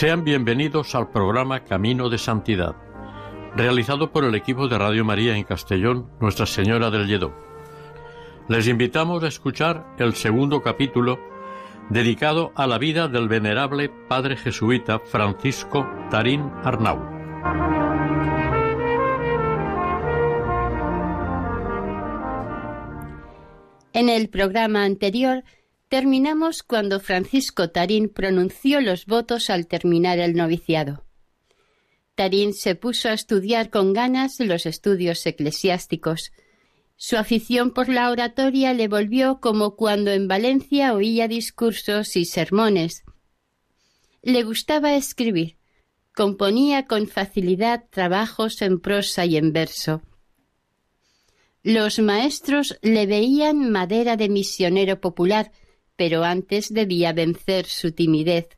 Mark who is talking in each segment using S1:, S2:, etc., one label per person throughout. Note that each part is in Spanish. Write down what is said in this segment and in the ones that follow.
S1: Sean bienvenidos al programa Camino de Santidad, realizado por el equipo de Radio María en Castellón, Nuestra Señora del Lledó. Les invitamos a escuchar el segundo capítulo dedicado a la vida del venerable padre jesuita Francisco Tarín Arnau.
S2: En el programa anterior terminamos cuando Francisco Tarín pronunció los votos al terminar el noviciado. Tarín se puso a estudiar con ganas los estudios eclesiásticos. Su afición por la oratoria le volvió como cuando en Valencia oía discursos y sermones. Le gustaba escribir. Componía con facilidad trabajos en prosa y en verso. Los maestros le veían madera de misionero popular, pero antes debía vencer su timidez.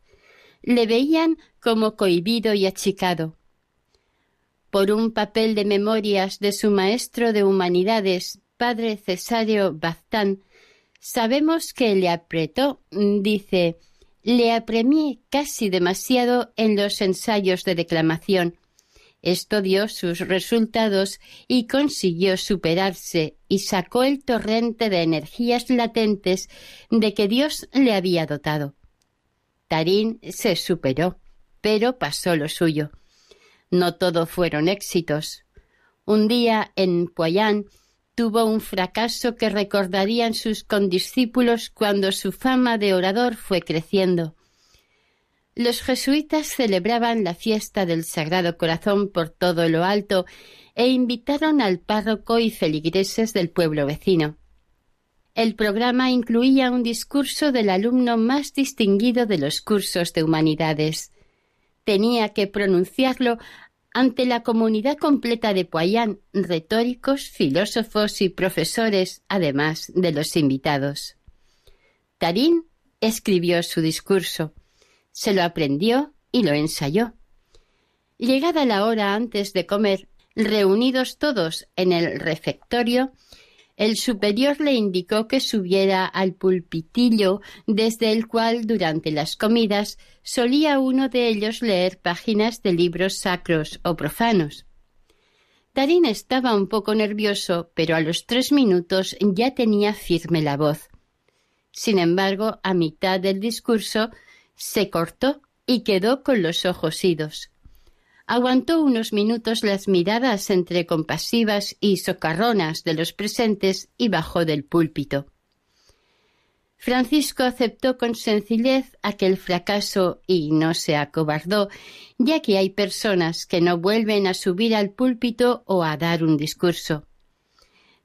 S2: Le veían como cohibido y achicado. Por un papel de memorias de su maestro de humanidades, padre Cesario Baztán, sabemos que le apretó, dice, le apremié casi demasiado en los ensayos de declamación, esto dio sus resultados y consiguió superarse y sacó el torrente de energías latentes de que Dios le había dotado. Tarín se superó, pero pasó lo suyo. No todo fueron éxitos. Un día en Poyán tuvo un fracaso que recordarían sus condiscípulos cuando su fama de orador fue creciendo. Los jesuitas celebraban la fiesta del Sagrado Corazón por todo lo alto e invitaron al párroco y feligreses del pueblo vecino. El programa incluía un discurso del alumno más distinguido de los cursos de humanidades. Tenía que pronunciarlo ante la comunidad completa de Poyán, retóricos, filósofos y profesores, además de los invitados. Tarín escribió su discurso se lo aprendió y lo ensayó. Llegada la hora antes de comer, reunidos todos en el refectorio, el superior le indicó que subiera al pulpitillo desde el cual durante las comidas solía uno de ellos leer páginas de libros sacros o profanos. Tarín estaba un poco nervioso, pero a los tres minutos ya tenía firme la voz. Sin embargo, a mitad del discurso se cortó y quedó con los ojos idos. Aguantó unos minutos las miradas entre compasivas y socarronas de los presentes y bajó del púlpito. Francisco aceptó con sencillez aquel fracaso y no se acobardó, ya que hay personas que no vuelven a subir al púlpito o a dar un discurso.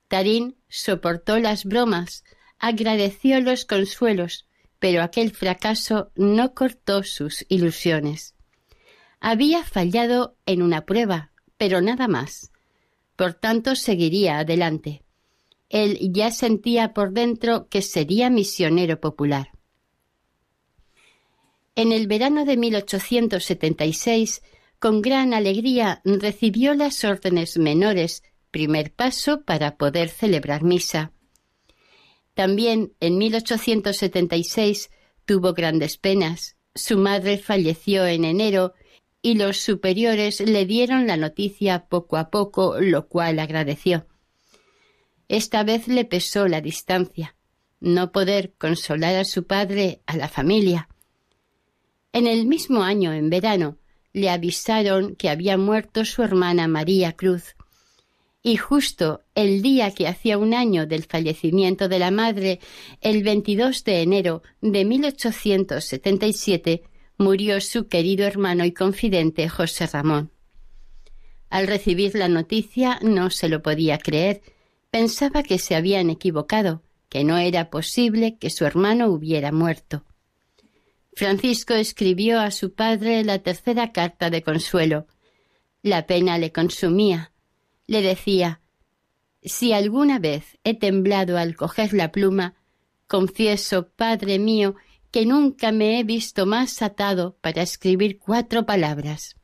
S2: Tarín soportó las bromas, agradeció los consuelos, pero aquel fracaso no cortó sus ilusiones. Había fallado en una prueba, pero nada más. Por tanto, seguiría adelante. Él ya sentía por dentro que sería misionero popular. En el verano de 1876, con gran alegría recibió las órdenes menores, primer paso para poder celebrar misa. También en 1876 tuvo grandes penas. Su madre falleció en enero y los superiores le dieron la noticia poco a poco, lo cual agradeció. Esta vez le pesó la distancia, no poder consolar a su padre, a la familia. En el mismo año, en verano, le avisaron que había muerto su hermana María Cruz, y justo el día que hacía un año del fallecimiento de la madre, el 22 de enero de 1877, murió su querido hermano y confidente José Ramón. Al recibir la noticia no se lo podía creer. Pensaba que se habían equivocado, que no era posible que su hermano hubiera muerto. Francisco escribió a su padre la tercera carta de consuelo. La pena le consumía. Le decía Si alguna vez he temblado al coger la pluma, confieso, Padre mío, que nunca me he visto más atado para escribir cuatro palabras.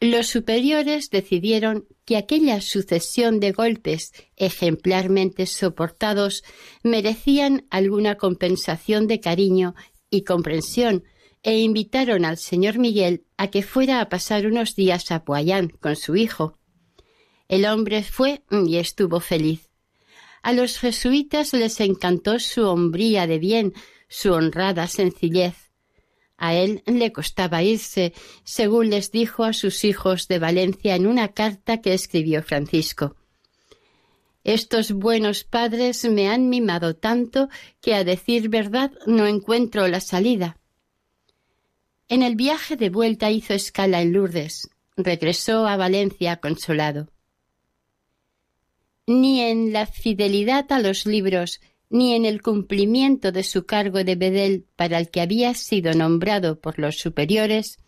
S2: Los superiores decidieron que aquella sucesión de golpes ejemplarmente soportados merecían alguna compensación de cariño y comprensión e invitaron al señor Miguel a que fuera a pasar unos días a Poyán con su hijo. El hombre fue y estuvo feliz. A los jesuitas les encantó su hombría de bien, su honrada sencillez. A él le costaba irse, según les dijo a sus hijos de Valencia en una carta que escribió Francisco. Estos buenos padres me han mimado tanto que a decir verdad no encuentro la salida. En el viaje de vuelta hizo escala en Lourdes. Regresó a Valencia consolado ni en la fidelidad a los libros, ni en el cumplimiento de su cargo de bedel para el que había sido nombrado por los superiores,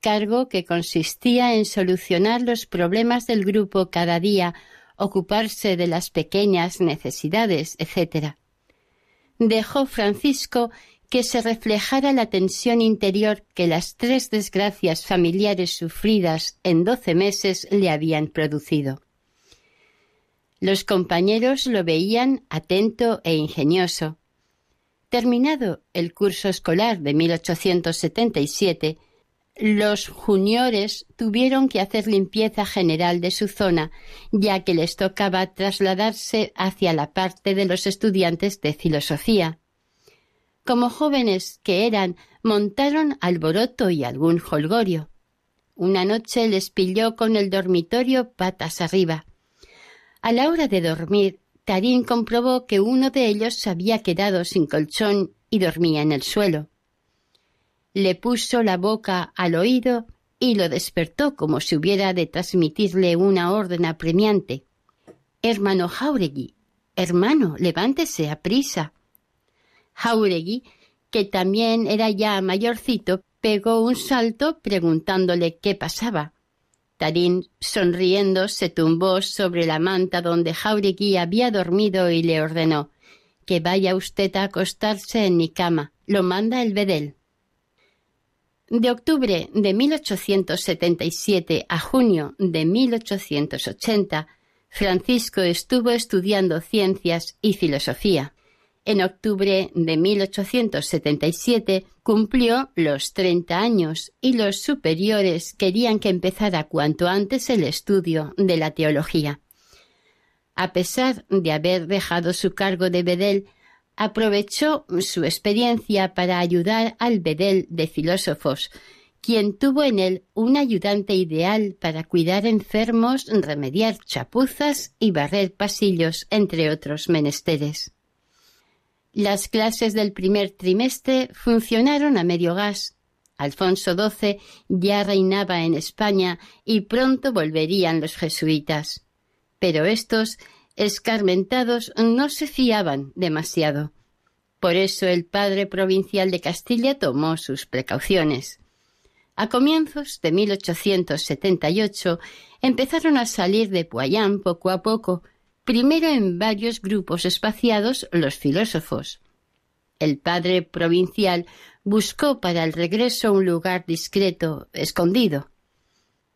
S2: cargo que consistía en solucionar los problemas del grupo cada día, ocuparse de las pequeñas necesidades, etc. Dejó Francisco que se reflejara la tensión interior que las tres desgracias familiares sufridas en doce meses le habían producido. Los compañeros lo veían atento e ingenioso. Terminado el curso escolar de 1877, los juniores tuvieron que hacer limpieza general de su zona, ya que les tocaba trasladarse hacia la parte de los estudiantes de filosofía. Como jóvenes que eran, montaron alboroto y algún holgorio. Una noche les pilló con el dormitorio patas arriba. A la hora de dormir, Tarín comprobó que uno de ellos se había quedado sin colchón y dormía en el suelo. Le puso la boca al oído y lo despertó como si hubiera de transmitirle una orden apremiante. Hermano Jauregui, hermano, levántese a prisa. Jauregui, que también era ya mayorcito, pegó un salto preguntándole qué pasaba. Tarín, sonriendo, se tumbó sobre la manta donde Jauregui había dormido y le ordenó que vaya usted a acostarse en mi cama. Lo manda el bedel. De octubre de 1877 a junio de 1880, Francisco estuvo estudiando ciencias y filosofía. En octubre de 1877 cumplió los treinta años y los superiores querían que empezara cuanto antes el estudio de la teología. A pesar de haber dejado su cargo de bedel, aprovechó su experiencia para ayudar al bedel de filósofos, quien tuvo en él un ayudante ideal para cuidar enfermos, remediar chapuzas y barrer pasillos, entre otros menesteres. Las clases del primer trimestre funcionaron a medio gas. Alfonso XII ya reinaba en España y pronto volverían los jesuitas. Pero estos, escarmentados, no se fiaban demasiado. Por eso el padre provincial de Castilla tomó sus precauciones. A comienzos de 1878 empezaron a salir de Poyán poco a poco primero en varios grupos espaciados los filósofos. El padre provincial buscó para el regreso un lugar discreto, escondido.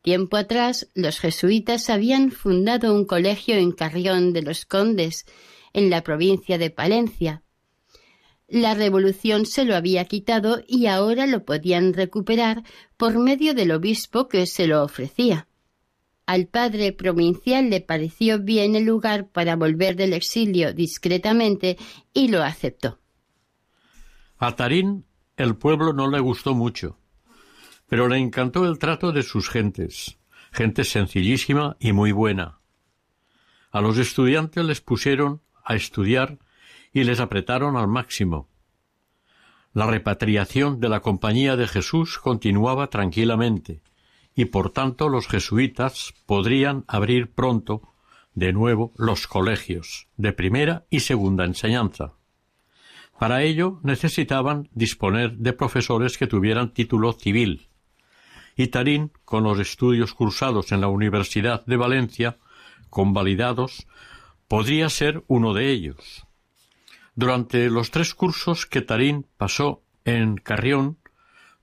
S2: Tiempo atrás, los jesuitas habían fundado un colegio en Carrión de los Condes, en la provincia de Palencia. La revolución se lo había quitado y ahora lo podían recuperar por medio del obispo que se lo ofrecía. Al padre provincial le pareció bien el lugar para volver del exilio discretamente y lo aceptó.
S1: A Tarín el pueblo no le gustó mucho, pero le encantó el trato de sus gentes, gente sencillísima y muy buena. A los estudiantes les pusieron a estudiar y les apretaron al máximo. La repatriación de la Compañía de Jesús continuaba tranquilamente, y por tanto los jesuitas podrían abrir pronto de nuevo los colegios de primera y segunda enseñanza. Para ello necesitaban disponer de profesores que tuvieran título civil, y Tarín, con los estudios cursados en la Universidad de Valencia, convalidados, podría ser uno de ellos. Durante los tres cursos que Tarín pasó en Carrión,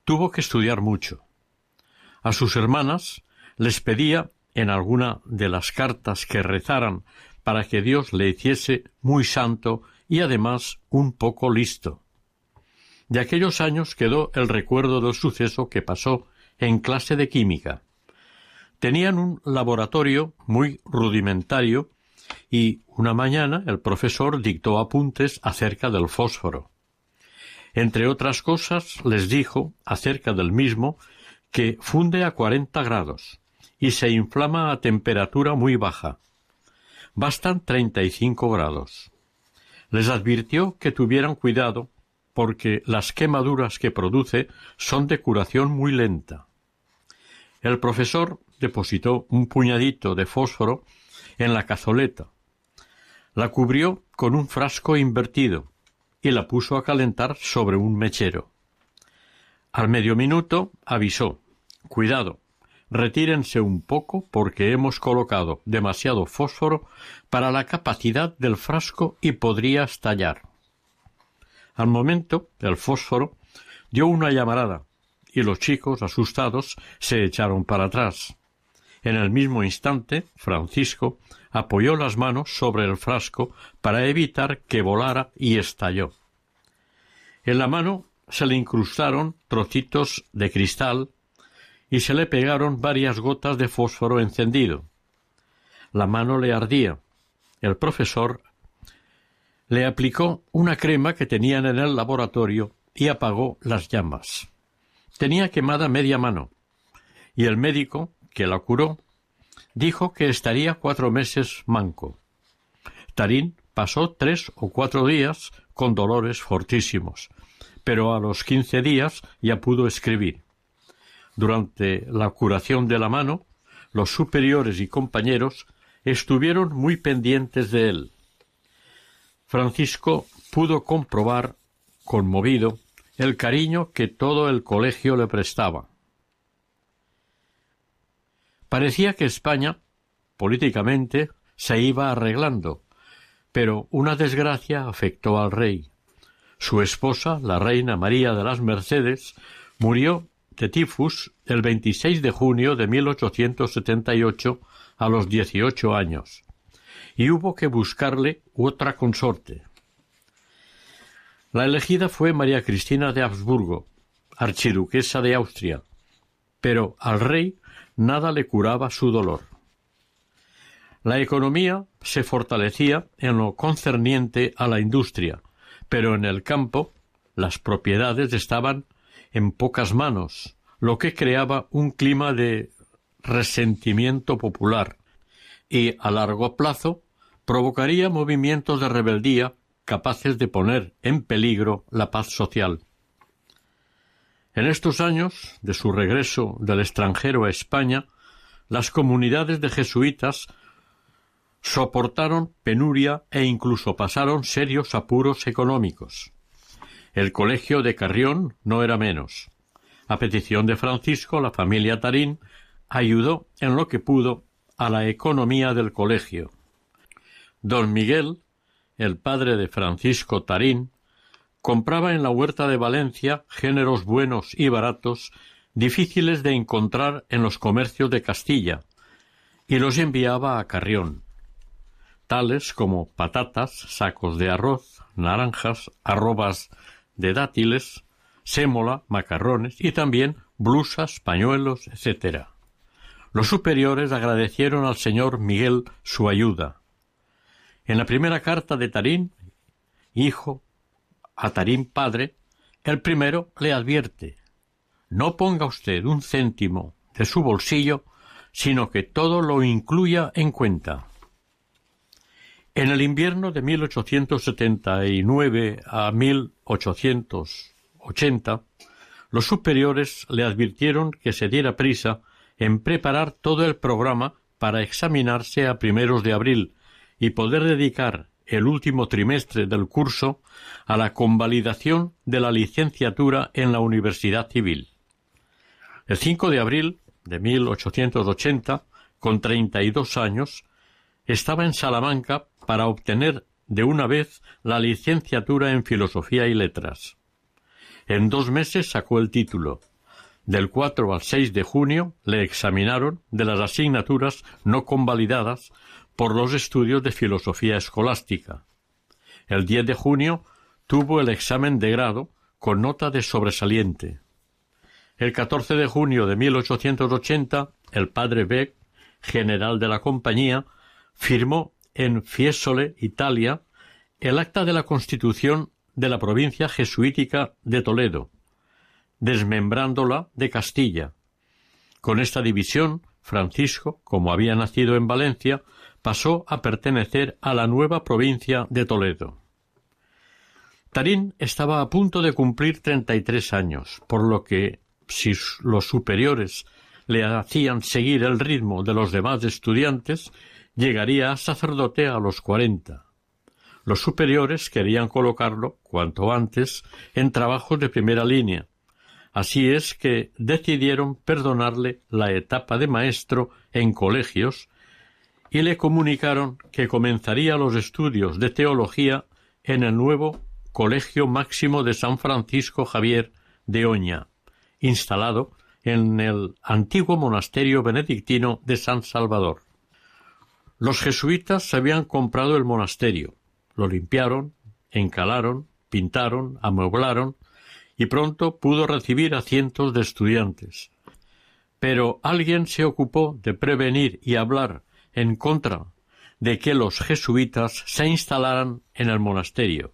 S1: tuvo que estudiar mucho. A sus hermanas les pedía en alguna de las cartas que rezaran para que Dios le hiciese muy santo y además un poco listo. De aquellos años quedó el recuerdo del suceso que pasó en clase de química. Tenían un laboratorio muy rudimentario y una mañana el profesor dictó apuntes acerca del fósforo. Entre otras cosas les dijo acerca del mismo que funde a cuarenta grados y se inflama a temperatura muy baja. Bastan treinta y cinco grados. Les advirtió que tuvieran cuidado porque las quemaduras que produce son de curación muy lenta. El profesor depositó un puñadito de fósforo en la cazoleta, la cubrió con un frasco invertido y la puso a calentar sobre un mechero. Al medio minuto avisó Cuidado, retírense un poco porque hemos colocado demasiado fósforo para la capacidad del frasco y podría estallar. Al momento, el fósforo dio una llamarada y los chicos, asustados, se echaron para atrás. En el mismo instante, Francisco apoyó las manos sobre el frasco para evitar que volara y estalló. En la mano se le incrustaron trocitos de cristal y se le pegaron varias gotas de fósforo encendido. La mano le ardía. El profesor le aplicó una crema que tenían en el laboratorio y apagó las llamas. Tenía quemada media mano, y el médico, que la curó, dijo que estaría cuatro meses manco. Tarín pasó tres o cuatro días con dolores fortísimos, pero a los quince días ya pudo escribir. Durante la curación de la mano, los superiores y compañeros estuvieron muy pendientes de él. Francisco pudo comprobar, conmovido, el cariño que todo el colegio le prestaba. Parecía que España, políticamente, se iba arreglando, pero una desgracia afectó al rey. Su esposa, la reina María de las Mercedes, murió de tifus el 26 de junio de 1878 a los dieciocho años, y hubo que buscarle otra consorte. La elegida fue María Cristina de Habsburgo, archiduquesa de Austria, pero al rey nada le curaba su dolor. La economía se fortalecía en lo concerniente a la industria, pero en el campo las propiedades estaban en pocas manos, lo que creaba un clima de resentimiento popular y a largo plazo provocaría movimientos de rebeldía capaces de poner en peligro la paz social. En estos años de su regreso del extranjero a España, las comunidades de jesuitas soportaron penuria e incluso pasaron serios apuros económicos. El colegio de Carrión no era menos. A petición de Francisco, la familia Tarín ayudó en lo que pudo a la economía del colegio. Don Miguel el padre de Francisco Tarín, compraba en la huerta de Valencia géneros buenos y baratos difíciles de encontrar en los comercios de Castilla, y los enviaba a Carrión, tales como patatas, sacos de arroz, naranjas, arrobas de dátiles, sémola, macarrones y también blusas, pañuelos, etc. Los superiores agradecieron al señor Miguel su ayuda, en la primera carta de Tarín, hijo, a Tarín padre, el primero le advierte no ponga usted un céntimo de su bolsillo, sino que todo lo incluya en cuenta. En el invierno de 1879 a 1880 1080, los superiores le advirtieron que se diera prisa en preparar todo el programa para examinarse a primeros de abril y poder dedicar el último trimestre del curso a la convalidación de la licenciatura en la Universidad Civil. El 5 de abril de 1880, con treinta y dos años, estaba en Salamanca para obtener de una vez la licenciatura en Filosofía y Letras. En dos meses sacó el título. Del 4 al 6 de junio le examinaron de las asignaturas no convalidadas por los estudios de filosofía escolástica. El 10 de junio tuvo el examen de grado con nota de sobresaliente. El 14 de junio de 1880, el padre Beck, general de la compañía, firmó en Fiesole, Italia, el acta de la constitución de la provincia jesuítica de Toledo, desmembrándola de Castilla. Con esta división, Francisco, como había nacido en Valencia, pasó a pertenecer a la nueva provincia de Toledo. Tarín estaba a punto de cumplir treinta y tres años, por lo que, si los superiores le hacían seguir el ritmo de los demás estudiantes, llegaría a sacerdote a los cuarenta. Los superiores querían colocarlo, cuanto antes, en trabajos de primera línea. Así es que decidieron perdonarle la etapa de maestro en colegios y le comunicaron que comenzaría los estudios de teología en el nuevo Colegio Máximo de San Francisco Javier de Oña, instalado en el antiguo monasterio benedictino de San Salvador. Los jesuitas habían comprado el monasterio, lo limpiaron, encalaron, pintaron, amueblaron y pronto pudo recibir a cientos de estudiantes. Pero alguien se ocupó de prevenir y hablar en contra de que los jesuitas se instalaran en el monasterio.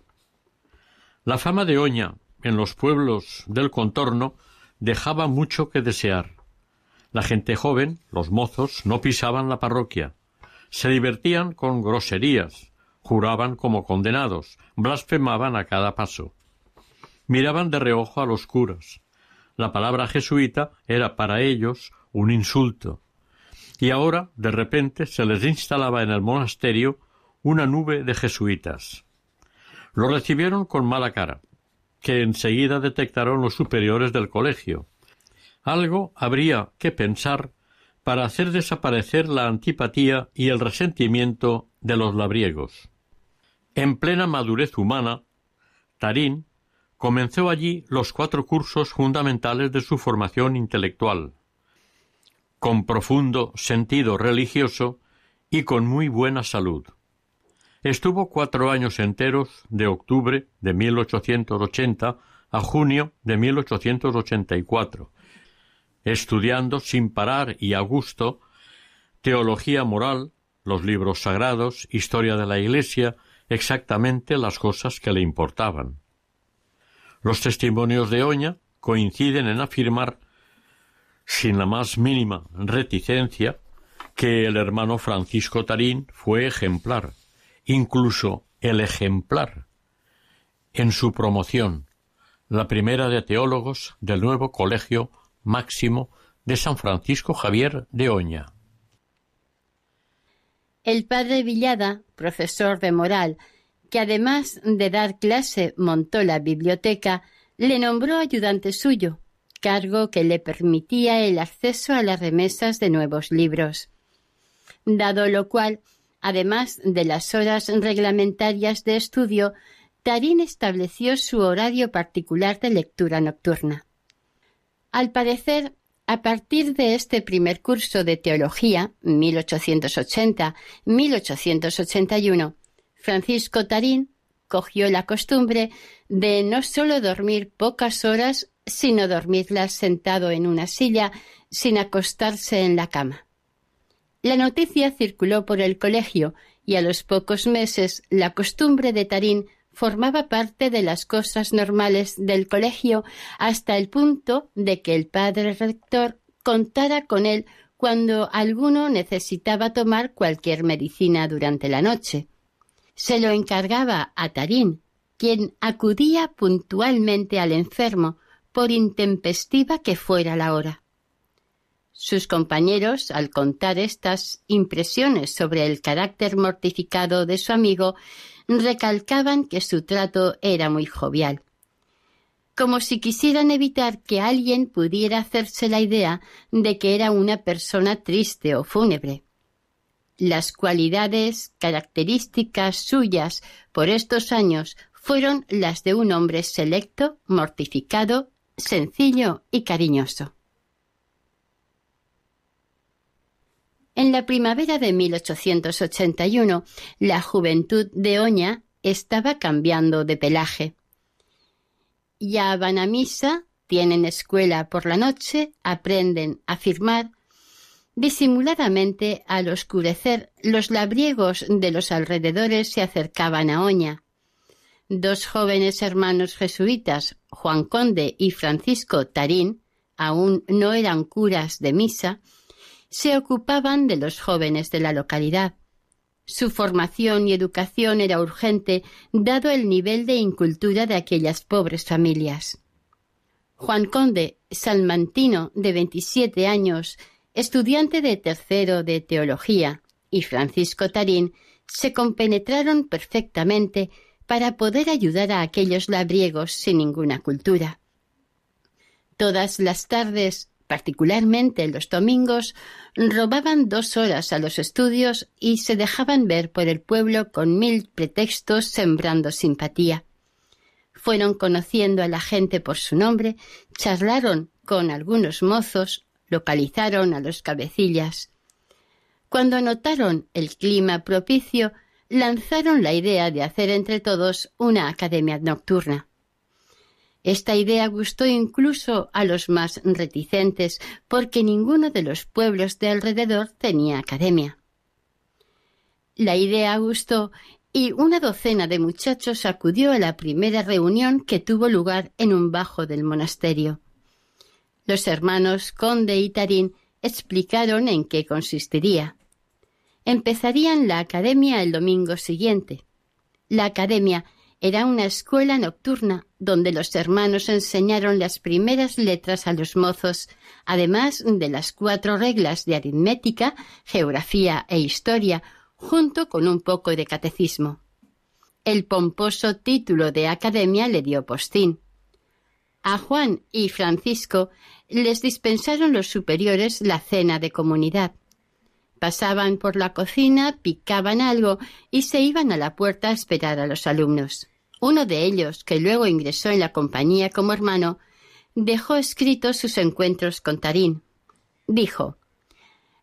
S1: La fama de Oña en los pueblos del contorno dejaba mucho que desear. La gente joven, los mozos, no pisaban la parroquia, se divertían con groserías, juraban como condenados, blasfemaban a cada paso. Miraban de reojo a los curas. La palabra jesuita era para ellos un insulto. Y ahora, de repente, se les instalaba en el monasterio una nube de jesuitas. Lo recibieron con mala cara, que enseguida detectaron los superiores del colegio. Algo habría que pensar para hacer desaparecer la antipatía y el resentimiento de los labriegos. En plena madurez humana, Tarín comenzó allí los cuatro cursos fundamentales de su formación intelectual, con profundo sentido religioso y con muy buena salud. Estuvo cuatro años enteros, de octubre de 1880 a junio de 1884, estudiando sin parar y a gusto teología moral, los libros sagrados, historia de la Iglesia, exactamente las cosas que le importaban. Los testimonios de Oña coinciden en afirmar, sin la más mínima reticencia, que el hermano Francisco Tarín fue ejemplar, incluso el ejemplar, en su promoción, la primera de teólogos del nuevo colegio máximo de San Francisco Javier de Oña.
S2: El padre Villada, profesor de moral, que además de dar clase montó la biblioteca, le nombró ayudante suyo, cargo que le permitía el acceso a las remesas de nuevos libros. Dado lo cual, además de las horas reglamentarias de estudio, Tarín estableció su horario particular de lectura nocturna. Al parecer, a partir de este primer curso de teología, 1880-1881, Francisco Tarín cogió la costumbre de no sólo dormir pocas horas, sino dormirlas sentado en una silla sin acostarse en la cama. La noticia circuló por el colegio y a los pocos meses la costumbre de Tarín formaba parte de las cosas normales del colegio hasta el punto de que el padre rector contara con él cuando alguno necesitaba tomar cualquier medicina durante la noche. Se lo encargaba a Tarín quien acudía puntualmente al enfermo, por intempestiva que fuera la hora. Sus compañeros, al contar estas impresiones sobre el carácter mortificado de su amigo, recalcaban que su trato era muy jovial, como si quisieran evitar que alguien pudiera hacerse la idea de que era una persona triste o fúnebre. Las cualidades características suyas por estos años fueron las de un hombre selecto, mortificado, sencillo y cariñoso. En la primavera de 1881, la juventud de Oña estaba cambiando de pelaje. Ya van a misa, tienen escuela por la noche, aprenden a firmar. Disimuladamente, al oscurecer, los labriegos de los alrededores se acercaban a Oña. Dos jóvenes hermanos jesuitas, Juan Conde y Francisco Tarín, aún no eran curas de misa, se ocupaban de los jóvenes de la localidad. Su formación y educación era urgente, dado el nivel de incultura de aquellas pobres familias. Juan Conde, salmantino de veintisiete años, estudiante de tercero de teología, y Francisco Tarín se compenetraron perfectamente para poder ayudar a aquellos labriegos sin ninguna cultura. Todas las tardes particularmente los domingos, robaban dos horas a los estudios y se dejaban ver por el pueblo con mil pretextos sembrando simpatía. Fueron conociendo a la gente por su nombre, charlaron con algunos mozos, localizaron a los cabecillas. Cuando notaron el clima propicio, lanzaron la idea de hacer entre todos una academia nocturna. Esta idea gustó incluso a los más reticentes, porque ninguno de los pueblos de alrededor tenía academia. La idea gustó y una docena de muchachos acudió a la primera reunión que tuvo lugar en un bajo del monasterio. Los hermanos Conde y Tarín explicaron en qué consistiría. Empezarían la academia el domingo siguiente. La academia era una escuela nocturna donde los hermanos enseñaron las primeras letras a los mozos, además de las cuatro reglas de aritmética, geografía e historia, junto con un poco de catecismo. El pomposo título de academia le dio postín. A Juan y Francisco les dispensaron los superiores la cena de comunidad. Pasaban por la cocina, picaban algo y se iban a la puerta a esperar a los alumnos. Uno de ellos, que luego ingresó en la compañía como hermano, dejó escritos sus encuentros con Tarín. Dijo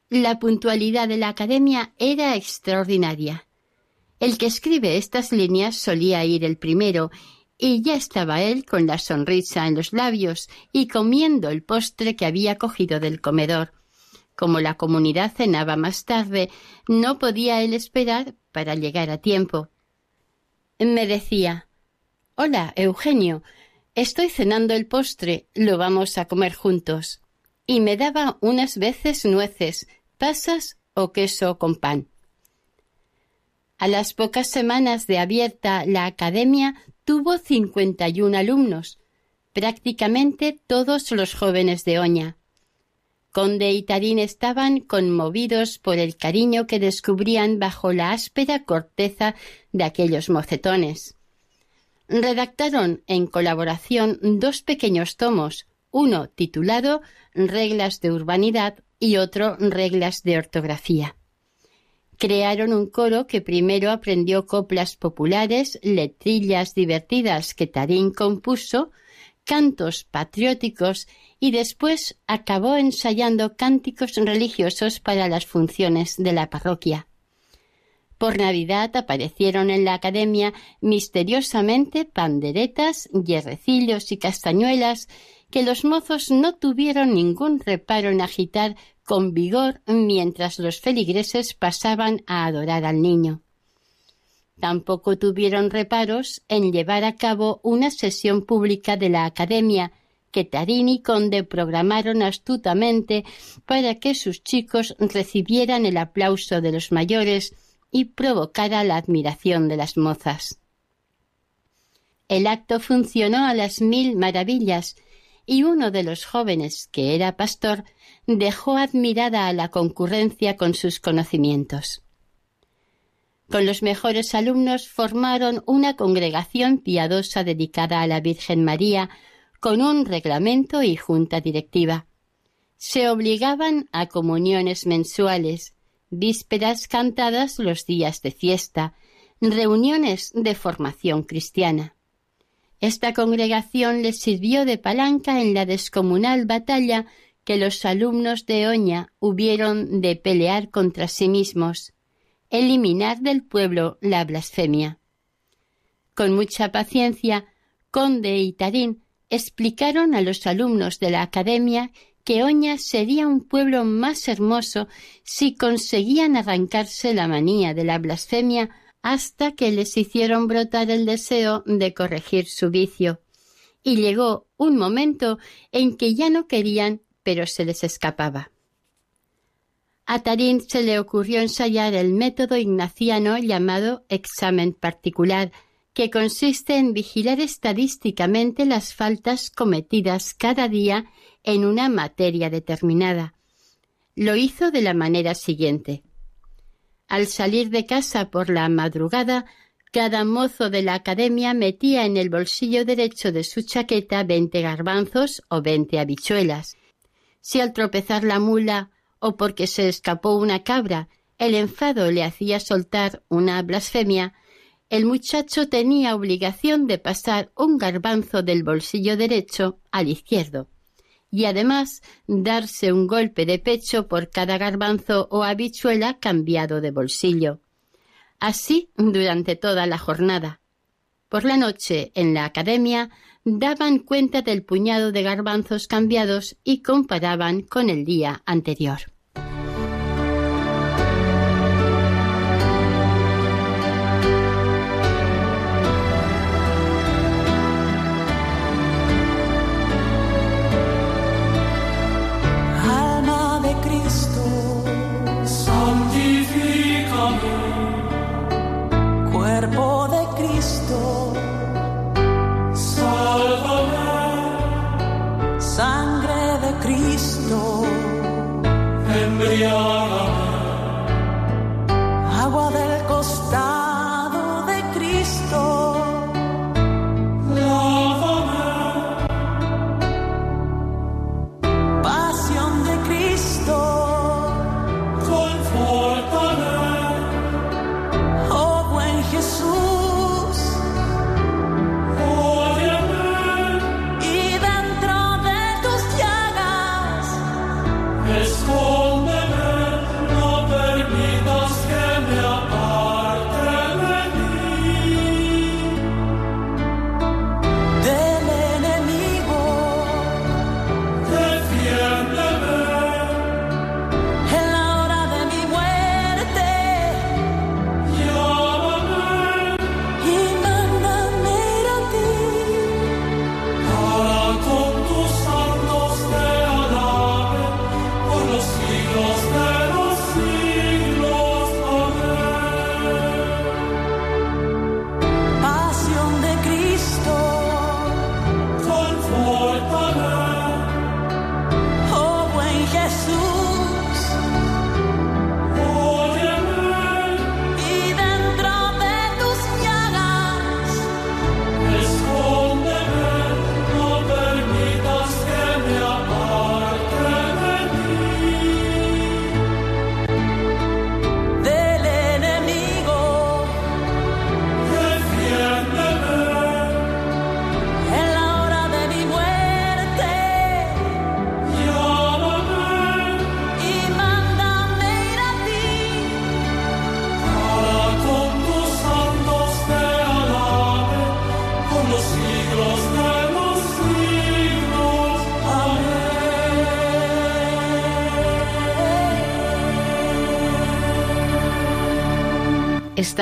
S2: La puntualidad de la academia era extraordinaria. El que escribe estas líneas solía ir el primero, y ya estaba él con la sonrisa en los labios y comiendo el postre que había cogido del comedor como la comunidad cenaba más tarde, no podía él esperar para llegar a tiempo. Me decía Hola, Eugenio. Estoy cenando el postre, lo vamos a comer juntos. Y me daba unas veces nueces, pasas o queso con pan. A las pocas semanas de abierta la academia tuvo cincuenta y un alumnos, prácticamente todos los jóvenes de Oña. Conde y Tarín estaban conmovidos por el cariño que descubrían bajo la áspera corteza de aquellos mocetones. Redactaron en colaboración dos pequeños tomos, uno titulado Reglas de Urbanidad y otro Reglas de Ortografía. Crearon un coro que primero aprendió coplas populares, letrillas divertidas que Tarín compuso, cantos patrióticos y después acabó ensayando cánticos religiosos para las funciones de la parroquia. Por Navidad aparecieron en la academia misteriosamente panderetas, hierrecillos y castañuelas que los mozos no tuvieron ningún reparo en agitar con vigor mientras los feligreses pasaban a adorar al niño. Tampoco tuvieron reparos en llevar a cabo una sesión pública de la Academia que Tarín y Conde programaron astutamente para que sus chicos recibieran el aplauso de los mayores y provocara la admiración de las mozas. El acto funcionó a las mil maravillas, y uno de los jóvenes, que era pastor, dejó admirada a la concurrencia con sus conocimientos. Con los mejores alumnos formaron una congregación piadosa dedicada a la Virgen María, con un reglamento y junta directiva. Se obligaban a comuniones mensuales, vísperas cantadas los días de fiesta, reuniones de formación cristiana. Esta congregación les sirvió de palanca en la descomunal batalla que los alumnos de Oña hubieron de pelear contra sí mismos, eliminar del pueblo la blasfemia. Con mucha paciencia, Conde y Tarín explicaron a los alumnos de la academia que Oña sería un pueblo más hermoso si conseguían arrancarse la manía de la blasfemia hasta que les hicieron brotar el deseo de corregir su vicio. Y llegó un momento en que ya no querían, pero se les escapaba. A Tarín se le ocurrió ensayar el método ignaciano llamado examen particular, que consiste en vigilar estadísticamente las faltas cometidas cada día en una materia determinada. Lo hizo de la manera siguiente. Al salir de casa por la madrugada, cada mozo de la academia metía en el bolsillo derecho de su chaqueta veinte garbanzos o veinte habichuelas. Si al tropezar la mula o porque se escapó una cabra, el enfado le hacía soltar una blasfemia, el muchacho tenía obligación de pasar un garbanzo del bolsillo derecho al izquierdo y además darse un golpe de pecho por cada garbanzo o habichuela cambiado de bolsillo. Así durante toda la jornada. Por la noche, en la academia, daban cuenta del puñado de garbanzos cambiados y comparaban con el día anterior.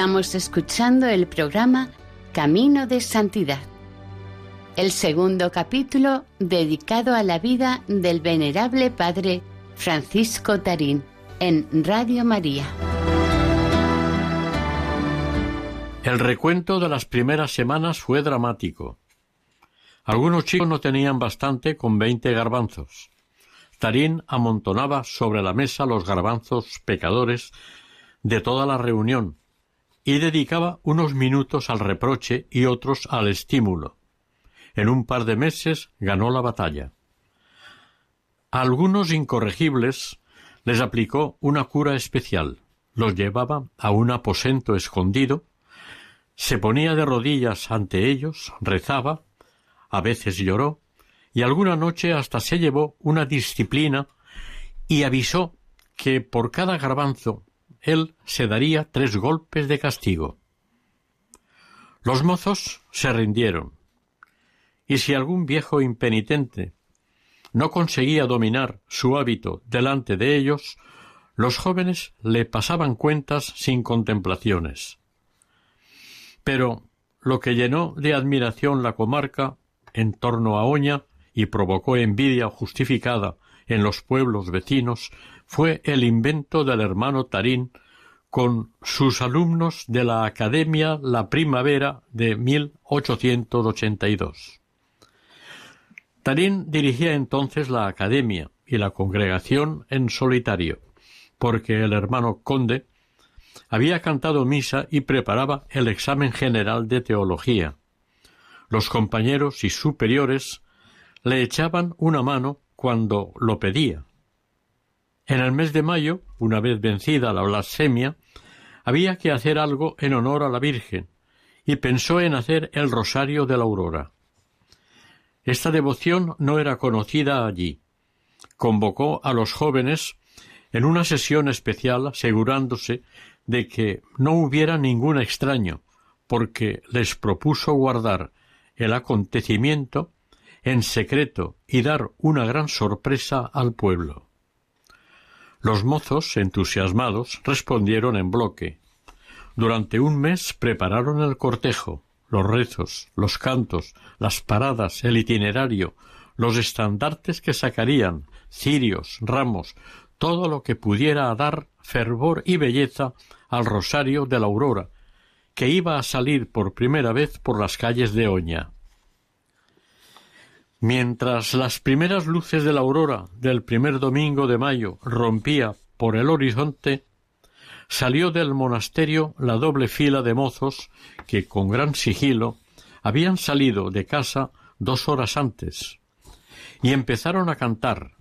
S2: Estamos escuchando el programa Camino de Santidad, el segundo capítulo dedicado a la vida del venerable Padre Francisco Tarín en Radio María.
S1: El recuento de las primeras semanas fue dramático. Algunos chicos no tenían bastante con veinte garbanzos. Tarín amontonaba sobre la mesa los garbanzos pecadores de toda la reunión y dedicaba unos minutos al reproche y otros al estímulo. En un par de meses ganó la batalla. A algunos incorregibles les aplicó una cura especial. Los llevaba a un aposento escondido, se ponía de rodillas ante ellos, rezaba, a veces lloró, y alguna noche hasta se llevó una disciplina y avisó que por cada garbanzo él se daría tres golpes de castigo. Los mozos se rindieron, y si algún viejo impenitente no conseguía dominar su hábito delante de ellos, los jóvenes le pasaban cuentas sin contemplaciones. Pero lo que llenó de admiración la comarca en torno a Oña y provocó envidia justificada en los pueblos vecinos fue el invento del hermano Tarín con sus alumnos de la Academia La Primavera de 1882. Tarín dirigía entonces la Academia y la congregación en solitario, porque el hermano conde había cantado misa y preparaba el examen general de teología. Los compañeros y superiores le echaban una mano cuando lo pedía. En el mes de mayo, una vez vencida la blasfemia, había que hacer algo en honor a la Virgen, y pensó en hacer el Rosario de la Aurora. Esta devoción no era conocida allí. Convocó a los jóvenes en una sesión especial asegurándose de que no hubiera ningún extraño, porque les propuso guardar el acontecimiento en secreto y dar una gran sorpresa al pueblo. Los mozos, entusiasmados, respondieron en bloque. Durante un mes prepararon el cortejo, los rezos, los cantos, las paradas, el itinerario, los estandartes que sacarían, cirios, ramos, todo lo que pudiera dar fervor y belleza al rosario de la aurora, que iba a salir por primera vez por las calles de Oña. Mientras las primeras luces de la aurora del primer domingo de mayo rompía por el horizonte, salió del monasterio la doble fila de mozos que con gran sigilo habían salido de casa dos horas antes y empezaron a cantar.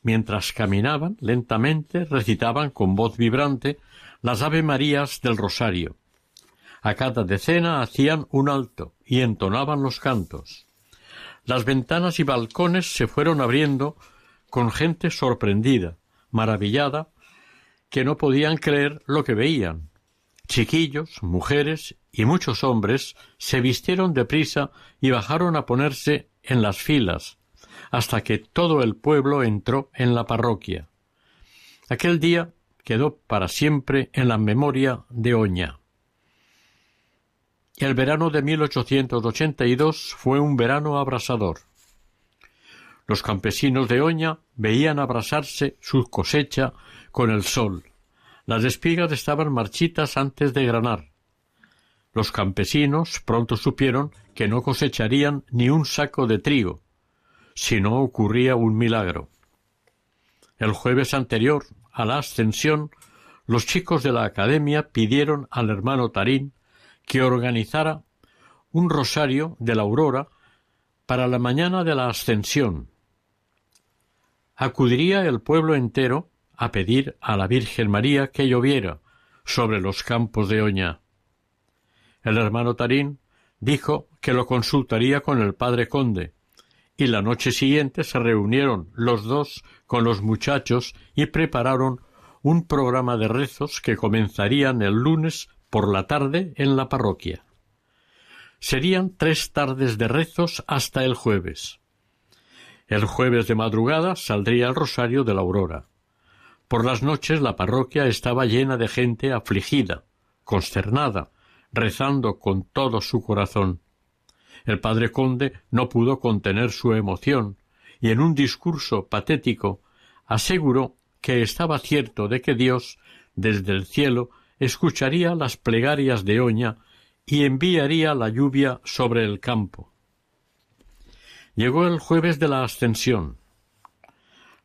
S1: Mientras caminaban lentamente recitaban con voz vibrante las Ave Marías del Rosario. A cada decena hacían un alto y entonaban los cantos. Las ventanas y balcones se fueron abriendo con gente sorprendida, maravillada, que no podían creer lo que veían. Chiquillos, mujeres y muchos hombres se vistieron de prisa y bajaron a ponerse en las filas, hasta que todo el pueblo entró en la parroquia. Aquel día quedó para siempre en la memoria de Oña. El verano de 1882 fue un verano abrasador. Los campesinos de Oña veían abrasarse su cosecha con el sol. Las espigas estaban marchitas antes de granar. Los campesinos pronto supieron que no cosecharían ni un saco de trigo, si no ocurría un milagro. El jueves anterior a la ascensión, los chicos de la academia pidieron al hermano Tarín que organizara un rosario de la aurora para la mañana de la ascensión. Acudiría el pueblo entero a pedir a la Virgen María que lloviera sobre los campos de Oña. El hermano Tarín dijo que lo consultaría con el padre conde, y la noche siguiente se reunieron los dos con los muchachos y prepararon un programa de rezos que comenzarían el lunes por la tarde en la parroquia. Serían tres tardes de rezos hasta el jueves. El jueves de madrugada saldría el rosario de la aurora. Por las noches la parroquia estaba llena de gente afligida, consternada, rezando con todo su corazón. El padre conde no pudo contener su emoción y en un discurso patético aseguró que estaba cierto de que Dios desde el cielo escucharía las plegarias de Oña y enviaría la lluvia sobre el campo. Llegó el jueves de la Ascensión.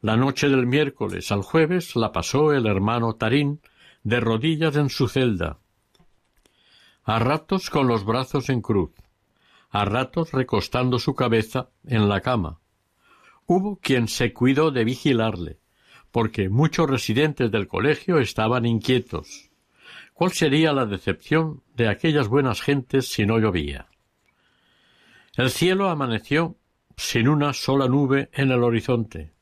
S1: La noche del miércoles al jueves la pasó el hermano Tarín de rodillas en su celda, a ratos con los brazos en cruz, a ratos recostando su cabeza en la cama. Hubo quien se cuidó de vigilarle, porque muchos residentes del colegio estaban inquietos. ¿Cuál sería la decepción de aquellas buenas gentes si no llovía? El cielo amaneció sin una sola nube en el horizonte.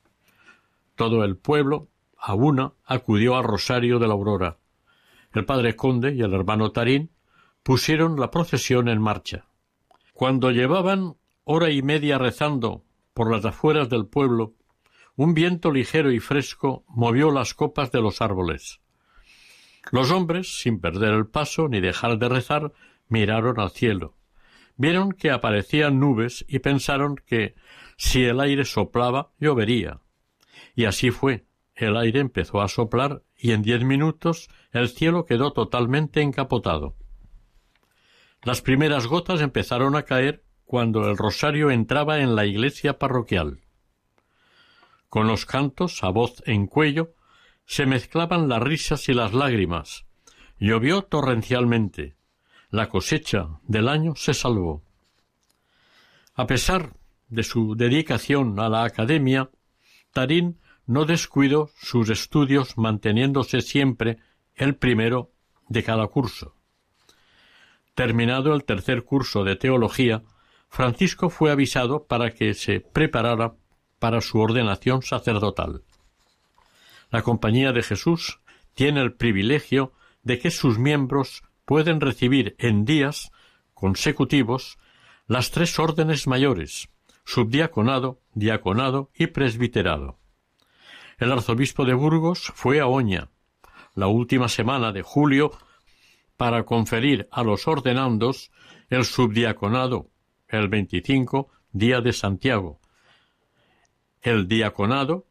S1: Todo el pueblo, a una, acudió al rosario de la aurora. El padre conde y el hermano Tarín pusieron la procesión en marcha. Cuando llevaban hora y media rezando por las afueras del pueblo, un viento ligero y fresco movió las copas de los árboles. Los hombres, sin perder el paso ni dejar de rezar, miraron al cielo. Vieron que aparecían nubes y pensaron que si el aire soplaba, llovería. Y así fue. El aire empezó a soplar y en diez minutos el cielo quedó totalmente encapotado. Las primeras gotas empezaron a caer cuando el rosario entraba en la iglesia parroquial. Con los cantos a voz en cuello se mezclaban las risas y las lágrimas. Llovió torrencialmente. La cosecha del año se salvó. A pesar de su dedicación a la academia, Tarín no descuidó sus estudios manteniéndose siempre el primero de cada curso. Terminado el tercer curso de teología, Francisco fue avisado para que se preparara para su ordenación sacerdotal. La Compañía de Jesús tiene el privilegio de que sus miembros pueden recibir en días consecutivos las tres órdenes mayores subdiaconado, diaconado y presbiterado. El arzobispo de Burgos fue a Oña la última semana de julio para conferir a los ordenandos el subdiaconado el 25 día de Santiago, el diaconado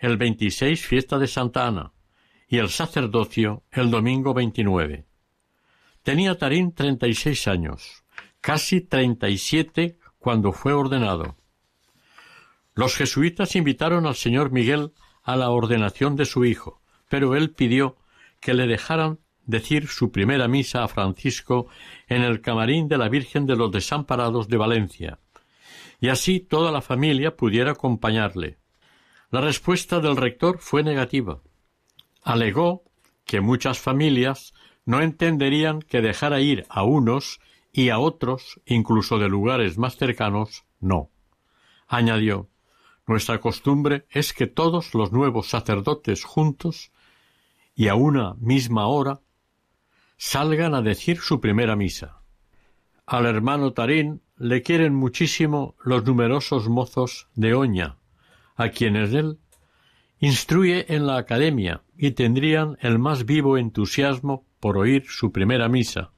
S1: el 26 fiesta de Santa Ana y el sacerdocio el domingo 29. Tenía Tarín treinta y seis años, casi treinta y siete cuando fue ordenado. Los jesuitas invitaron al señor Miguel a la ordenación de su hijo, pero él pidió que le dejaran decir su primera misa a Francisco en el camarín de la Virgen de los Desamparados de Valencia, y así toda la familia pudiera acompañarle. La respuesta del rector fue negativa. Alegó que muchas familias no entenderían que dejara ir a unos y a otros, incluso de lugares más cercanos, no. Añadió Nuestra costumbre es que todos los nuevos sacerdotes juntos y a una misma hora salgan a decir su primera misa. Al hermano Tarín le quieren muchísimo los numerosos mozos de Oña, a quienes él instruye en la academia y tendrían el más vivo entusiasmo por oír su primera misa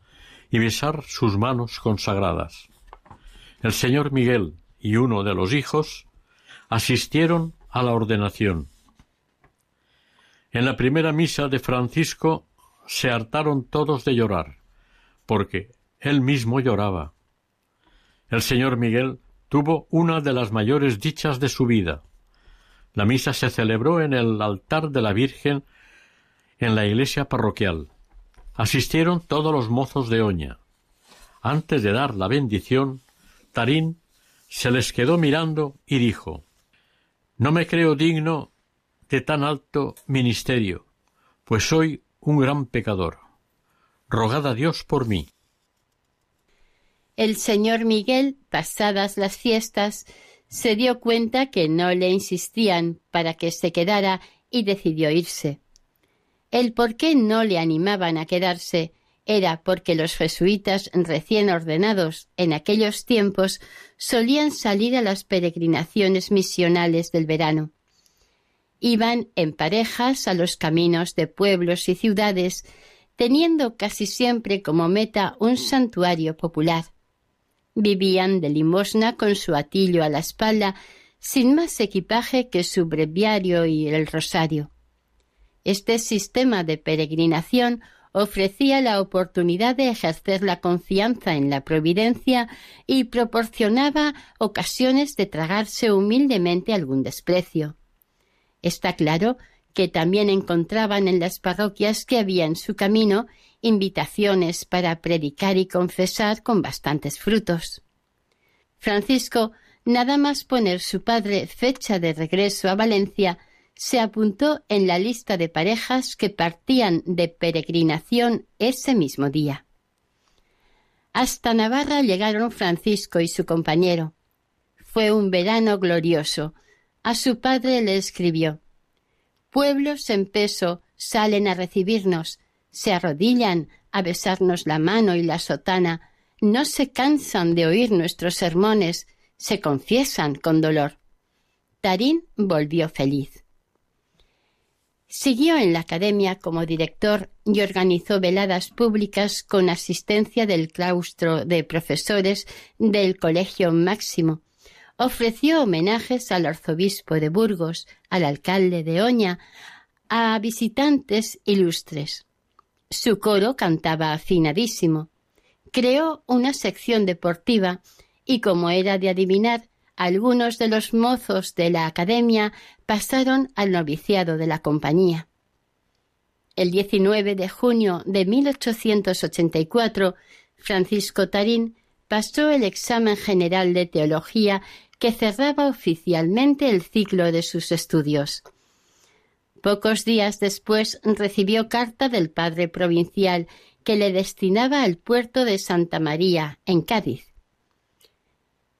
S1: y besar sus manos consagradas. El señor Miguel y uno de los hijos asistieron a la ordenación. En la primera misa de Francisco se hartaron todos de llorar, porque él mismo lloraba. El señor Miguel tuvo una de las mayores dichas de su vida. La misa se celebró en el altar de la Virgen en la iglesia parroquial. Asistieron todos los mozos de Oña. Antes de dar la bendición, Tarín se les quedó mirando y dijo No me creo digno de tan alto ministerio, pues soy un gran pecador. Rogad a Dios por mí.
S2: El señor Miguel, pasadas las fiestas, se dio cuenta que no le insistían para que se quedara y decidió irse. El por qué no le animaban a quedarse era porque los jesuitas recién ordenados en aquellos tiempos solían salir a las peregrinaciones misionales del verano. Iban en parejas a los caminos de pueblos y ciudades, teniendo casi siempre como meta un santuario popular. Vivían de limosna con su atillo a la espalda, sin más equipaje que su breviario y el rosario. Este sistema de peregrinación ofrecía la oportunidad de ejercer la confianza en la providencia y proporcionaba ocasiones de tragarse humildemente algún desprecio. Está claro que también encontraban en las parroquias que había en su camino invitaciones para predicar y confesar con bastantes frutos. Francisco, nada más poner su padre fecha de regreso a Valencia, se apuntó en la lista de parejas que partían de peregrinación ese mismo día. Hasta Navarra llegaron Francisco y su compañero. Fue un verano glorioso. A su padre le escribió Pueblos en peso salen a recibirnos, se arrodillan a besarnos la mano y la sotana, no se cansan de oír nuestros sermones, se confiesan con dolor. Tarín volvió feliz. Siguió en la academia como director y organizó veladas públicas con asistencia del claustro de profesores del Colegio Máximo, ofreció homenajes al arzobispo de Burgos, al alcalde de Oña, a visitantes ilustres. Su coro cantaba afinadísimo. Creó una sección deportiva y, como era de adivinar, algunos de los mozos de la academia pasaron al noviciado de la compañía. El 19 de junio de 1884, Francisco Tarín pasó el examen general de teología que cerraba oficialmente el ciclo de sus estudios. Pocos días después recibió carta del padre provincial que le destinaba al puerto de Santa María, en Cádiz.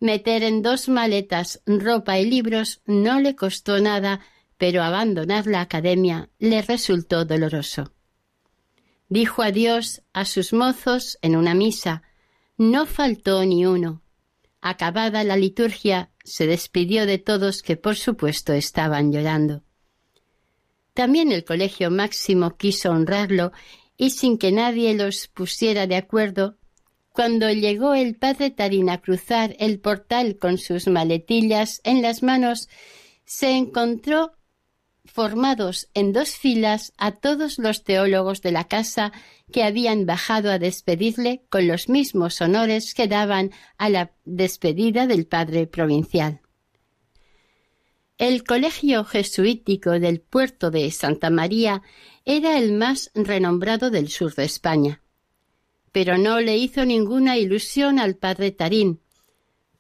S2: Meter en dos maletas ropa y libros no le costó nada, pero abandonar la academia le resultó doloroso. Dijo adiós a sus mozos en una misa. No faltó ni uno. Acabada la liturgia, se despidió de todos que por supuesto estaban llorando. También el Colegio Máximo quiso honrarlo y sin que nadie los pusiera de acuerdo, cuando llegó el padre Tarín a cruzar el portal con sus maletillas en las manos, se encontró formados en dos filas a todos los teólogos de la casa que habían bajado a despedirle con los mismos honores que daban a la despedida del padre provincial. El colegio jesuítico del puerto de Santa María era el más renombrado del sur de España. Pero no le hizo ninguna ilusión al padre Tarín.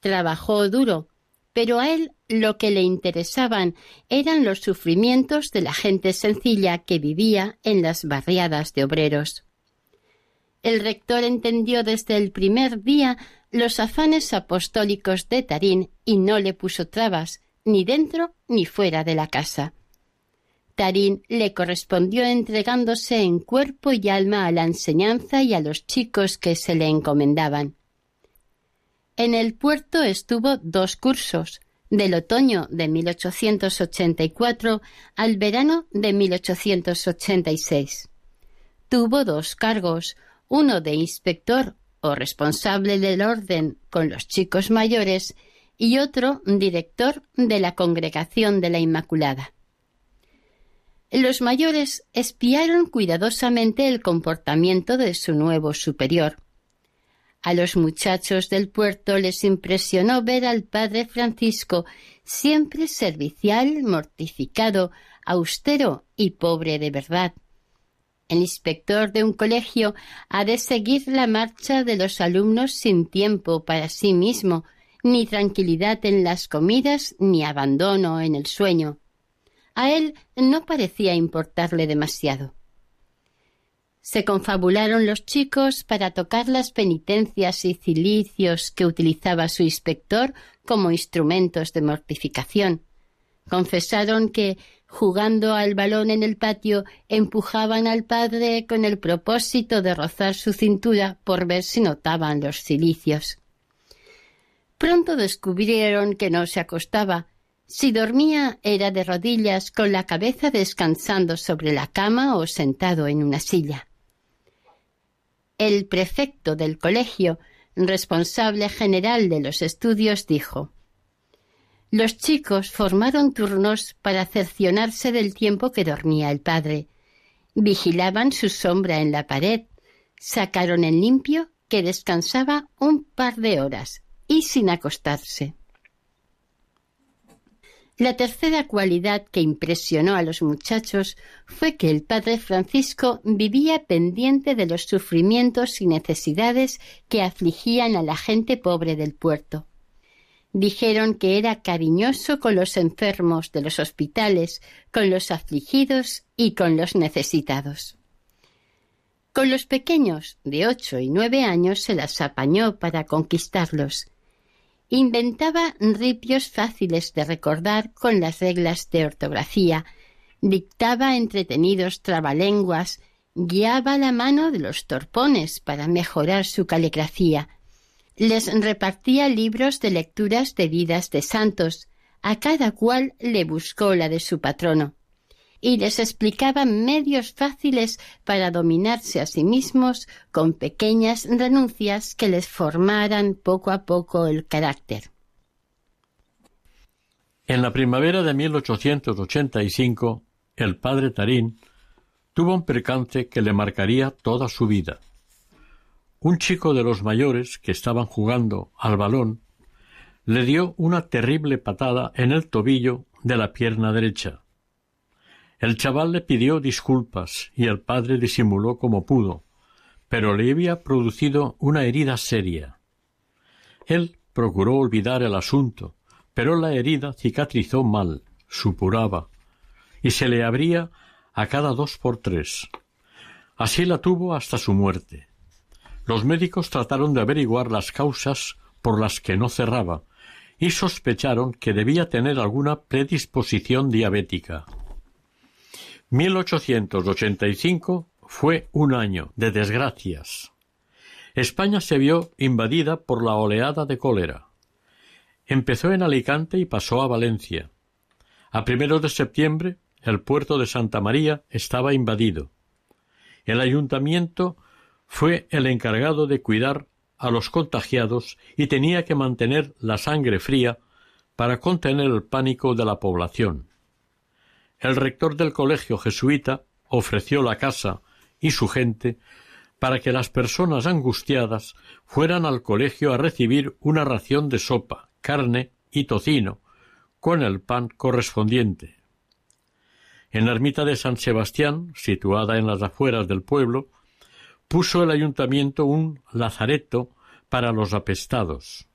S2: Trabajó duro, pero a él lo que le interesaban eran los sufrimientos de la gente sencilla que vivía en las barriadas de obreros. El rector entendió desde el primer día los afanes apostólicos de Tarín y no le puso trabas, ni dentro ni fuera de la casa. Tarín le correspondió entregándose en cuerpo y alma a la enseñanza y a los chicos que se le encomendaban. En el puerto estuvo dos cursos, del otoño de 1884 al verano de 1886. Tuvo dos cargos, uno de inspector o responsable del orden con los chicos mayores y otro director de la Congregación de la Inmaculada. Los mayores espiaron cuidadosamente el comportamiento de su nuevo superior. A los muchachos del puerto les impresionó ver al padre Francisco siempre servicial, mortificado, austero y pobre de verdad. El inspector de un colegio ha de seguir la marcha de los alumnos sin tiempo para sí mismo, ni tranquilidad en las comidas, ni abandono en el sueño. A él no parecía importarle demasiado. Se confabularon los chicos para tocar las penitencias y cilicios que utilizaba su inspector como instrumentos de mortificación. Confesaron que, jugando al balón en el patio, empujaban al padre con el propósito de rozar su cintura por ver si notaban los cilicios. Pronto descubrieron que no se acostaba. Si dormía era de rodillas con la cabeza descansando sobre la cama o sentado en una silla. El prefecto del colegio, responsable general de los estudios, dijo Los chicos formaron turnos para cercionarse del tiempo que dormía el padre, Vigilaban su sombra en la pared. Sacaron el limpio que descansaba un par de horas y sin acostarse. La tercera cualidad que impresionó a los muchachos fue que el padre Francisco vivía pendiente de los sufrimientos y necesidades que afligían a la gente pobre del puerto. Dijeron que era cariñoso con los enfermos de los hospitales, con los afligidos y con los necesitados. Con los pequeños de ocho y nueve años se las apañó para conquistarlos Inventaba ripios fáciles de recordar con las reglas de ortografía, dictaba entretenidos trabalenguas, guiaba la mano de los torpones para mejorar su caligrafía, les repartía libros de lecturas de vidas de santos, a cada cual le buscó la de su patrono y les explicaba medios fáciles para dominarse a sí mismos con pequeñas renuncias que les formaran poco a poco el carácter.
S1: En la primavera de 1885, el padre Tarín tuvo un percance que le marcaría toda su vida. Un chico de los mayores que estaban jugando al balón le dio una terrible patada en el tobillo de la pierna derecha el chaval le pidió disculpas y el padre disimuló como pudo, pero le había producido una herida seria. Él procuró olvidar el asunto, pero la herida cicatrizó mal, supuraba, y se le abría a cada dos por tres. Así la tuvo hasta su muerte. Los médicos trataron de averiguar las causas por las que no cerraba, y sospecharon que debía tener alguna predisposición diabética. 1885 fue un año de desgracias. España se vio invadida por la oleada de cólera. Empezó en Alicante y pasó a Valencia. A primeros de septiembre el puerto de Santa María estaba invadido. El ayuntamiento fue el encargado de cuidar a los contagiados y tenía que mantener la sangre fría para contener el pánico de la población el rector del colegio jesuita ofreció la casa y su gente para que las personas angustiadas fueran al colegio a recibir una ración de sopa, carne y tocino, con el pan correspondiente. En la ermita de San Sebastián, situada en las afueras del pueblo, puso el ayuntamiento un lazareto para los apestados.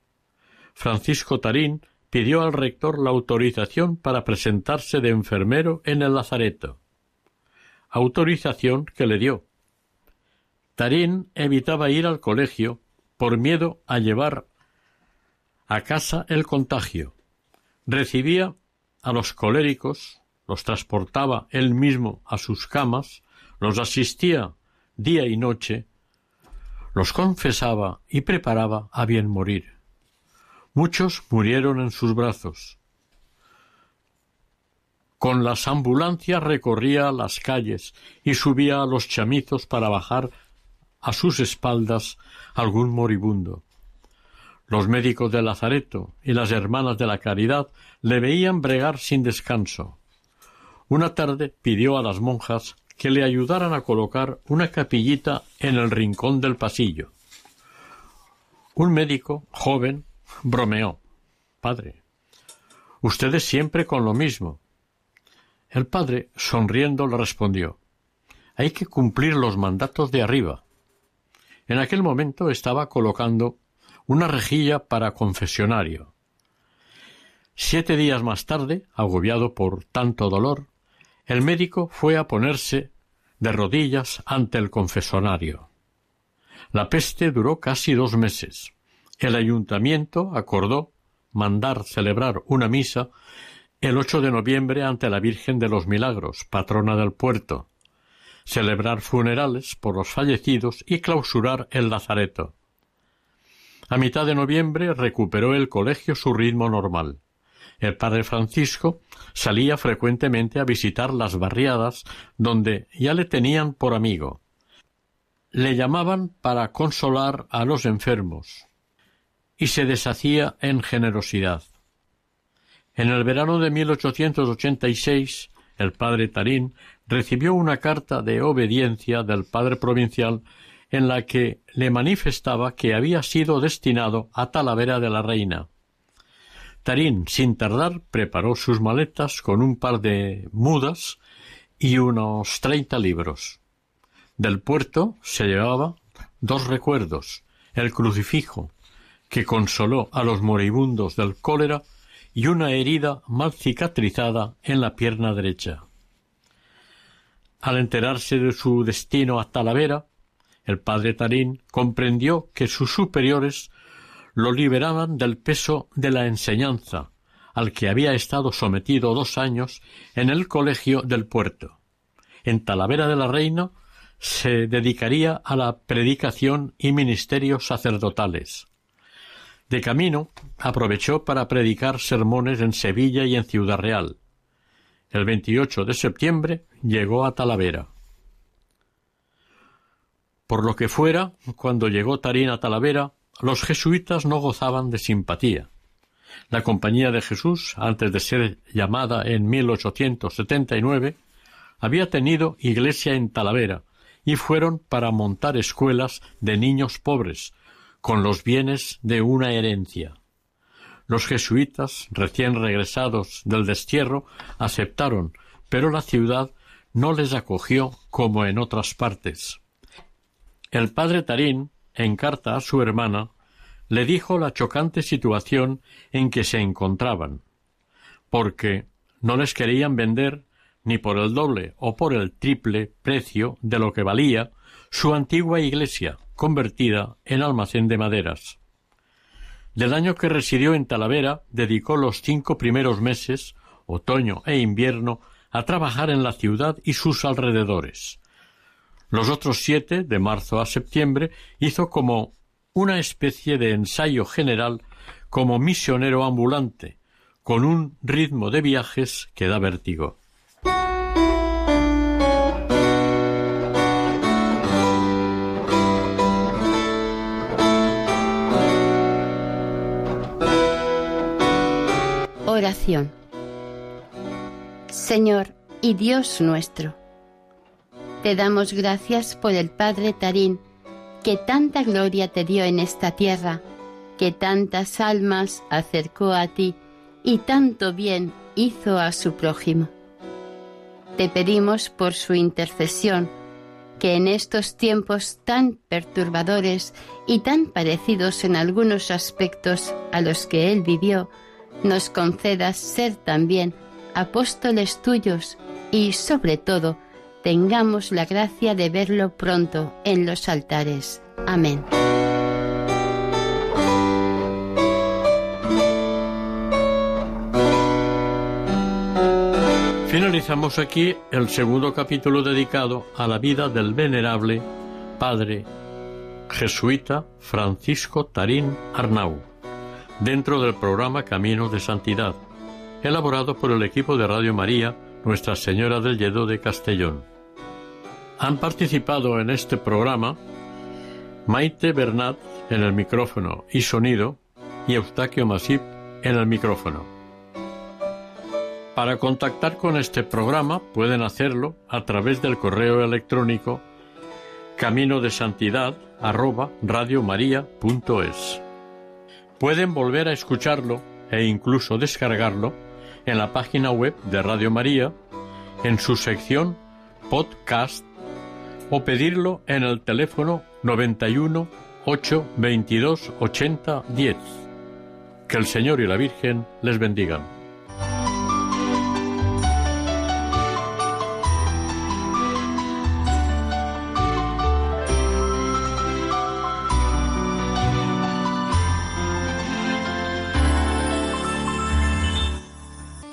S1: Francisco Tarín pidió al rector la autorización para presentarse de enfermero en el lazareto. Autorización que le dio. Tarín evitaba ir al colegio por miedo a llevar a casa el contagio. Recibía a los coléricos, los transportaba él mismo a sus camas, los asistía día y noche, los confesaba y preparaba a bien morir. Muchos murieron en sus brazos. Con las ambulancias recorría las calles y subía a los chamizos para bajar a sus espaldas algún moribundo. Los médicos de Lazareto y las hermanas de la Caridad le veían bregar sin descanso. Una tarde pidió a las monjas que le ayudaran a colocar una capillita en el rincón del pasillo. Un médico, joven, bromeó. Padre, ustedes siempre con lo mismo. El padre, sonriendo, le respondió Hay que cumplir los mandatos de arriba. En aquel momento estaba colocando una rejilla para confesionario. Siete días más tarde, agobiado por tanto dolor, el médico fue a ponerse de rodillas ante el confesonario. La peste duró casi dos meses el ayuntamiento acordó mandar celebrar una misa el 8 de noviembre ante la Virgen de los Milagros, patrona del puerto, celebrar funerales por los fallecidos y clausurar el lazareto. A mitad de noviembre recuperó el colegio su ritmo normal. El padre Francisco salía frecuentemente a visitar las barriadas donde ya le tenían por amigo. Le llamaban para consolar a los enfermos, y se deshacía en generosidad. En el verano de 1886, el padre Tarín recibió una carta de obediencia del padre provincial en la que le manifestaba que había sido destinado a Talavera de la Reina. Tarín, sin tardar, preparó sus maletas con un par de mudas y unos treinta libros. Del puerto se llevaba dos recuerdos el crucifijo, que consoló a los moribundos del cólera, y una herida mal cicatrizada en la pierna derecha. Al enterarse de su destino a Talavera, el padre Tarín comprendió que sus superiores lo liberaban del peso de la enseñanza, al que había estado sometido dos años en el colegio del puerto. En Talavera de la Reina se dedicaría a la predicación y ministerios sacerdotales. De camino, aprovechó para predicar sermones en Sevilla y en Ciudad Real. El 28 de septiembre llegó a Talavera. Por lo que fuera, cuando llegó Tarín a Talavera, los jesuitas no gozaban de simpatía. La Compañía de Jesús, antes de ser llamada en 1879, había tenido iglesia en Talavera, y fueron para montar escuelas de niños pobres, con los bienes de una herencia. Los jesuitas, recién regresados del destierro, aceptaron, pero la ciudad no les acogió como en otras partes. El padre Tarín, en carta a su hermana, le dijo la chocante situación en que se encontraban, porque no les querían vender ni por el doble o por el triple precio de lo que valía su antigua iglesia, convertida en almacén de maderas. Del año que residió en Talavera, dedicó los cinco primeros meses, otoño e invierno, a trabajar en la ciudad y sus alrededores. Los otros siete, de marzo a septiembre, hizo como una especie de ensayo general como misionero ambulante, con un ritmo de viajes que da vértigo.
S2: Oración. Señor y Dios nuestro, te damos gracias por el Padre Tarín, que tanta gloria te dio en esta tierra, que tantas almas acercó a ti y tanto bien hizo a su prójimo. Te pedimos por su intercesión, que en estos tiempos tan perturbadores y tan parecidos en algunos aspectos a los que él vivió, nos concedas ser también apóstoles tuyos y, sobre todo, tengamos la gracia de verlo pronto en los altares. Amén.
S1: Finalizamos aquí el segundo capítulo dedicado a la vida del venerable padre jesuita Francisco Tarín Arnau dentro del programa Caminos de Santidad, elaborado por el equipo de Radio María Nuestra Señora del Lledó de Castellón. Han participado en este programa Maite Bernat en el micrófono y sonido y Eustaquio Masip en el micrófono. Para contactar con este programa pueden hacerlo a través del correo electrónico camino de santidad Pueden volver a escucharlo e incluso descargarlo en la página web de Radio María, en su sección Podcast o pedirlo en el teléfono 91 8 22 80 10. Que el Señor y la Virgen les bendigan.